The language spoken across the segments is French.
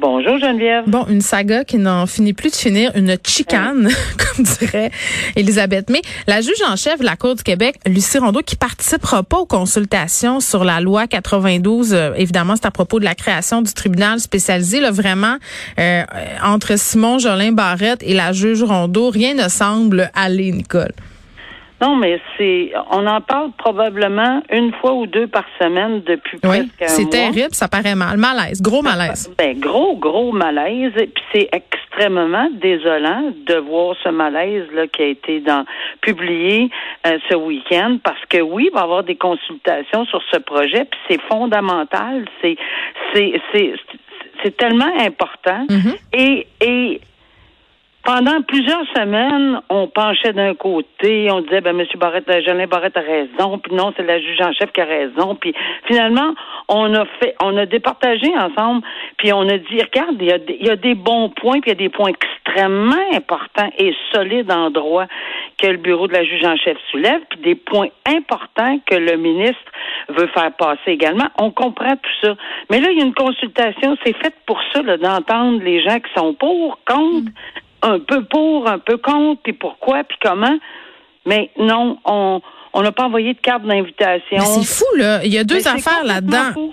Bonjour, Geneviève. Bon, une saga qui n'en finit plus de finir, une chicane, comme dirait Elisabeth. Mais la juge en chef de la Cour du Québec, Lucie Rondeau, qui participera pas aux consultations sur la loi 92, euh, évidemment, c'est à propos de la création du tribunal spécialisé, là, vraiment, euh, entre Simon Jolin Barrette et la juge Rondeau, rien ne semble aller, Nicole. Non, mais c'est, on en parle probablement une fois ou deux par semaine depuis Oui, presque un c'est terrible, ça paraît mal. Malaise, gros malaise. Ben, gros, gros malaise. Et Puis c'est extrêmement désolant de voir ce malaise-là qui a été dans, publié euh, ce week-end parce que oui, il va y avoir des consultations sur ce projet, puis c'est fondamental. C'est, c'est, c'est, c'est tellement important. Mhm. Et, et pendant plusieurs semaines, on penchait d'un côté, on disait, ben, M. Barrette, euh, Jolin Barrette a raison, puis non, c'est la juge en chef qui a raison, puis finalement, on a fait, on a départagé ensemble, puis on a dit, regarde, il y a, des- bons points, puis il y a des points extrêmement importants et solides en droit que le bureau de la juge en chef soulève, puis des points importants que le ministre veut faire passer également. On comprend tout ça. Mais là, il y a une consultation, c'est fait pour ça, d'entendre les gens qui sont pour, contre, un peu pour, un peu contre, puis pourquoi, puis comment. Mais non, on on n'a pas envoyé de carte d'invitation. C'est fou, là. Il y a deux Mais affaires là-dedans.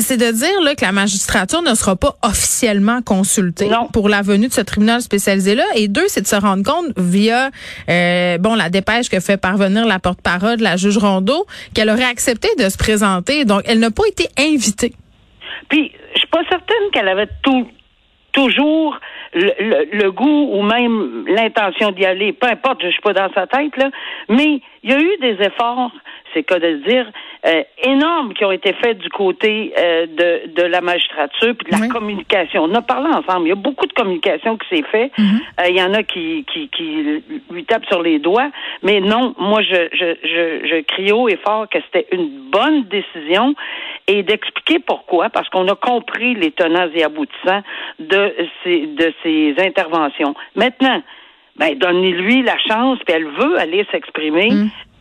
C'est de dire là, que la magistrature ne sera pas officiellement consultée Non. pour la venue de ce tribunal spécialisé-là. Et deux, c'est de se rendre compte via euh, bon la dépêche que fait parvenir la porte-parole de la juge Rondeau qu'elle aurait accepté de se présenter. Donc, elle n'a pas été invitée. Puis, je suis pas certaine qu'elle avait tout, toujours le, le- goût ou même l'intention d'y aller. Peu importe, je suis pas dans sa tête, là. Mais il y a eu des efforts, c'est cas de dire, euh, énormes qui ont été faits du côté euh, de, de la magistrature puis de la Oui. communication. On a parlé ensemble. Il y a beaucoup de communication qui s'est fait. Euh, Il y en a qui, qui, qui lui tapent sur les doigts. Mais non, moi, je, je, je, je crie haut et fort que c'était une bonne décision et d'expliquer pourquoi, parce qu'on a compris les tenants et aboutissants de ces, de ces interventions. Maintenant, ben, donnez-lui la chance, puis elle veut aller s'exprimer.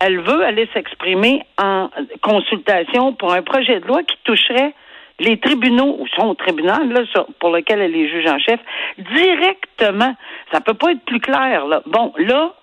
Elle veut aller s'exprimer en consultation pour un projet de loi qui toucherait les tribunaux, ou son tribunal, là, pour lequel elle est juge en chef, directement. Ça peut pas être plus clair, là. Bon, là,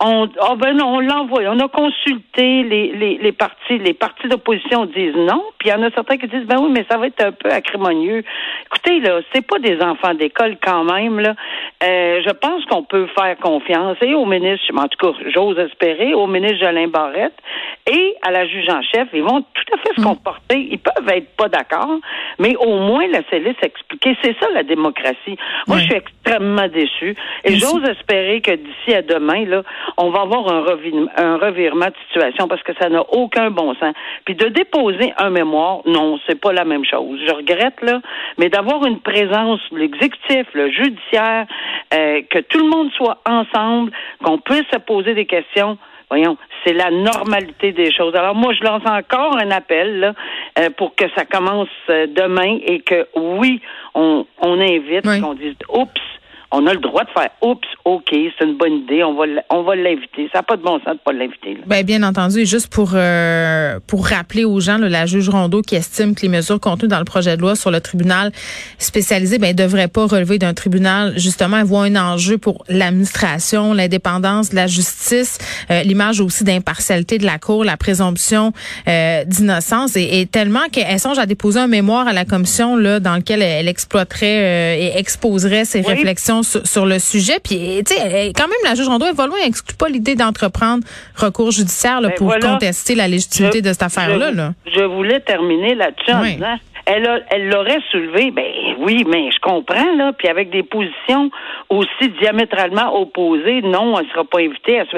on, ah ben non, on l'envoie. On a consulté les, les, les partis. Les partis d'opposition disent non. Puis il y en a certains qui disent ben oui, mais ça va être un peu acrimonieux. Écoutez, là, c'est pas des enfants d'école quand même, là. Euh, je pense qu'on peut faire confiance et au ministre, en tout cas, j'ose espérer, au ministre Jolin Barrette et à la juge en chef. Ils vont tout à fait se comporter. Ils peuvent être pas d'accord, mais au moins laissez-les s'expliquer. C'est ça la démocratie. Moi, je suis extrêmement déçue et j'ose espérer que d'ici à demain, là, on va avoir un, revi- un revirement de situation parce que ça n'a aucun bon sens. Puis de déposer un mémoire, non, c'est pas la même chose. Je regrette là, mais d'avoir une présence l'exécutif, le judiciaire, euh, que tout le monde soit ensemble, qu'on puisse se poser des questions. Voyons, c'est la normalité des choses. Alors moi, je lance encore un appel là, euh, pour que ça commence euh, demain et que oui, on, on invite, Oui. qu'on dise oups, on a le droit de faire oups, ok, c'est une bonne idée, on va on va l'inviter. Ça n'a pas de bon sens de pas l'inviter. Ben, bien entendu, et juste pour euh, pour rappeler aux gens, là, la juge Rondeau qui estime que les mesures contenues dans le projet de loi sur le tribunal spécialisé, ben, devraient pas relever d'un tribunal. Justement, elle voit un enjeu pour l'administration, l'indépendance de la justice, euh, l'image aussi d'impartialité de la cour, la présomption euh, d'innocence, et, et tellement qu'elle songe à déposer un mémoire à la commission là dans lequel elle, elle exploiterait euh, et exposerait ses Oui. réflexions sur, sur le sujet. Puis, tu sais, elle- quand même, la juge Rondeau, elle va loin, elle exclut pas l'idée d'entreprendre recours judiciaire là, Ben pour voilà. contester la légitimité Je- de cette affaire-là. je, Là. je voulais terminer là-dessus en Oui. disant, elle, a- elle l'aurait soulevé, ben oui, mais je comprends, là, puis avec des positions aussi diamétralement opposées, non, elle ne sera pas invitée. elle se-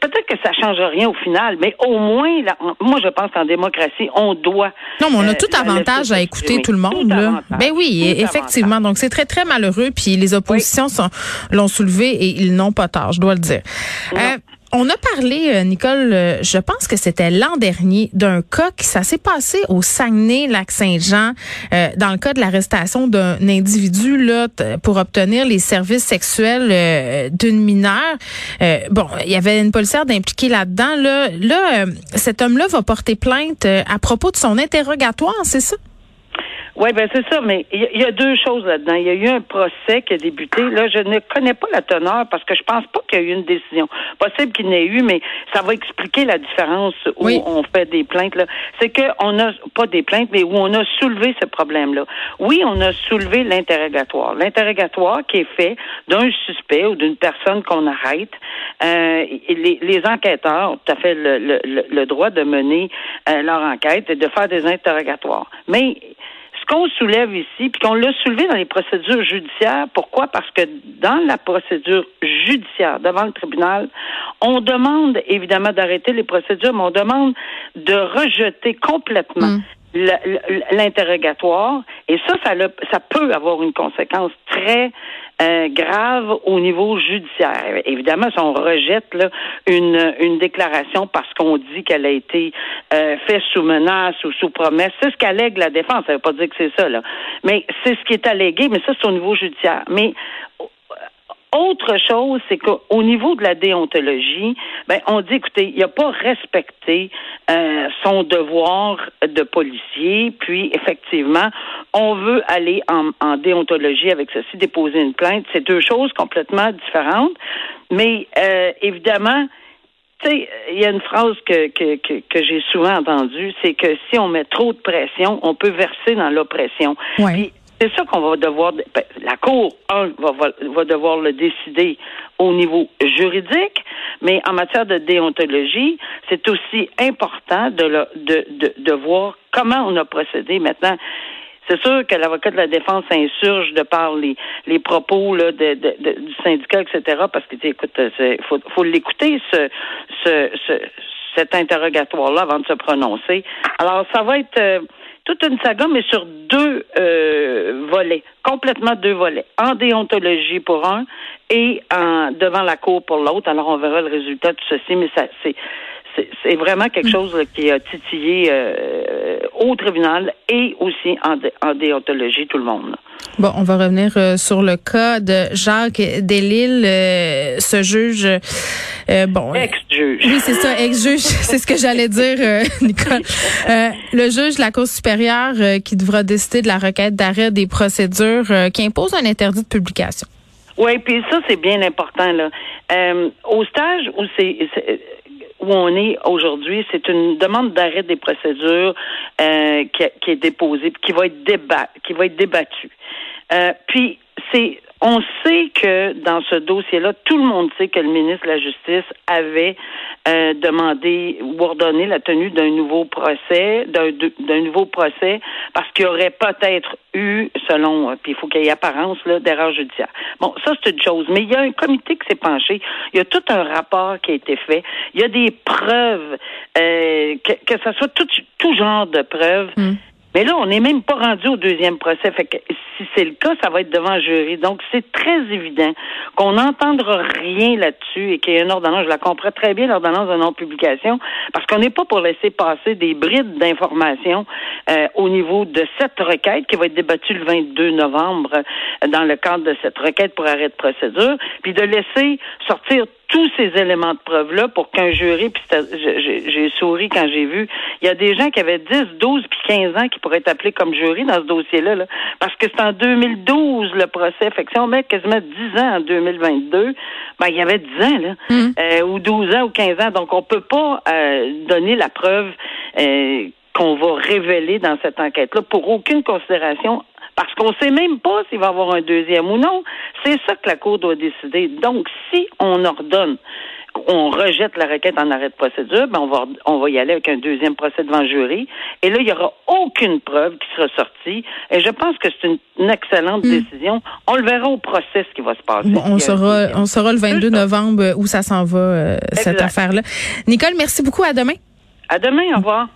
Peut-être que ça ne change rien au final, mais au moins, là, moi, je pense qu'en démocratie, on doit. Non, mais on a euh, tout avantage à écouter tout le monde. Tout là. Ben oui, Tout effectivement. Donc c'est très très malheureux. Puis les oppositions sont l'ont soulevé et ils n'ont pas tort, je dois le dire. Euh, On a parlé, euh, Nicole, euh, je pense que c'était l'an dernier, d'un cas qui s'est passé au Saguenay-Lac-Saint-Jean, euh, dans le cas de l'arrestation d'un individu là pour obtenir les services sexuels d'une mineure. bon, il y avait une policière d'impliquer là-dedans. Là, là cet homme-là va porter plainte à propos de son interrogatoire, c'est ça? Oui, ben c'est ça, mais il y, a deux choses là-dedans. Il y a eu un procès qui a débuté. Là, je ne connais pas la teneur parce que je pense pas qu'il y a eu une décision. Possible qu'il n'ait eu, mais ça va expliquer la différence où on fait des plaintes. Là. C'est qu'on a pas des plaintes, mais où on a soulevé ce problème-là. Oui, on a soulevé l'interrogatoire. L'interrogatoire qui est fait d'un suspect ou d'une personne qu'on arrête. Euh, les, les, enquêteurs ont tout à fait le, le, le droit de mener euh, leur enquête et de faire des interrogatoires. Mais ce qu'on soulève ici, puis qu'on l'a soulevé dans les procédures judiciaires, pourquoi? Parce que dans la procédure judiciaire devant le tribunal, on demande évidemment d'arrêter les procédures, mais on demande de rejeter complètement mm l'interrogatoire. Et ça, ça, ça peut avoir une conséquence très euh, grave au niveau judiciaire. Évidemment, si on rejette là, une, une déclaration parce qu'on dit qu'elle a été euh, faite sous menace ou sous promesse, c'est ce qu'allègue la défense. Ça ne veut pas dire que c'est ça, là. Mais c'est ce qui est allégué, mais ça, c'est au niveau judiciaire. Mais autre chose, c'est qu'au niveau de la déontologie, ben, on dit, écoutez, il n'a pas respecté euh, son devoir de policier, puis effectivement, on veut aller en, déontologie avec ceci, déposer une plainte. C'est deux choses complètement différentes. Mais euh, évidemment, tu sais, il y a une phrase que, que, que, j'ai souvent entendue, c'est que si on met trop de pression, on peut verser dans l'oppression. C'est ça qu'on va devoir. Ben, la Cour, un, va, va, devoir le décider au niveau juridique, mais en matière de déontologie, c'est aussi important de, de, de, de voir comment on a procédé maintenant. C'est sûr que l'avocat de la défense s'insurge de par les, les propos là, du syndicat, etc., parce que, écoute, il faut, faut l'écouter, ce, cet interrogatoire-là, avant de se prononcer. Alors, ça va être... Euh, toute une saga, mais sur deux euh, volets, complètement deux volets. En déontologie pour un et devant la cour pour l'autre. Alors on verra le résultat de ceci, mais ça c'est c'est vraiment quelque chose qui a titillé euh, au tribunal et aussi en, déontologie tout le monde. Bon, on va revenir euh, sur le cas de Jacques Delille, euh, ce juge. bon, ex-juge. Oui, c'est ça, ex-juge. c'est ce que j'allais dire, Nicole. le juge de la Cour supérieure qui devra décider de la requête d'arrêt des procédures qui impose un interdit de publication. Oui, puis ça, c'est bien important. là. au stage où c'est où on est aujourd'hui, c'est une demande d'arrêt des procédures euh, qui, est déposée, qui va être débat, qui va être débattue. Euh, puis c'est on sait que dans ce dossier-là, tout le monde sait que le ministre de la Justice avait euh, demandé ou ordonné la tenue d'un nouveau procès, d'un nouveau procès, parce qu'il y aurait peut-être eu, selon, euh, puis il faut qu'il y ait apparence d'erreur judiciaire. Bon, ça c'est une chose, mais il y a un comité qui s'est penché, il y a tout un rapport qui a été fait, il y a des preuves, euh, que, que ce soit tout, tout genre de preuves. Hmm. Mais là, on n'est même pas rendu au deuxième procès. Fait que si c'est le cas, ça va être devant un jury. Donc, c'est très évident qu'on n'entendra rien là-dessus et qu'il y a une ordonnance. Je la comprends très bien, l'ordonnance de non-publication, parce qu'on n'est pas pour laisser passer des brides d'informations euh, au niveau de cette requête qui va être débattue le 22 novembre euh, dans le cadre de cette requête pour arrêt de procédure, puis de laisser sortir tous ces éléments de preuve-là pour qu'un jury, puis j'ai souri quand j'ai vu, il y a des gens qui avaient 10, 12 puis 15 ans qui pourraient être appelés comme jury dans ce dossier-là, là, parce que c'est en 2012 le procès. Fait que si on met quasiment 10 ans en 2022, ben il y avait 10 ans, là, mm. euh, ou 12 ans ou 15 ans. Donc on peut pas euh, donner la preuve euh, qu'on va révéler dans cette enquête-là pour aucune considération parce qu'on ne sait même pas s'il va y avoir un deuxième ou non. C'est ça que la Cour doit décider. Donc, si on ordonne on rejette la requête en arrêt de procédure, ben on va on va y aller avec un deuxième procès devant jury. Et là, il n'y aura aucune preuve qui sera sortie. Et je pense que c'est une, excellente hmm. décision. On le verra au procès ce qui va se passer. on saura on saura le 22 novembre où ça s'en va euh, cette affaire-là. Nicole, merci beaucoup. À demain. À demain. Au revoir.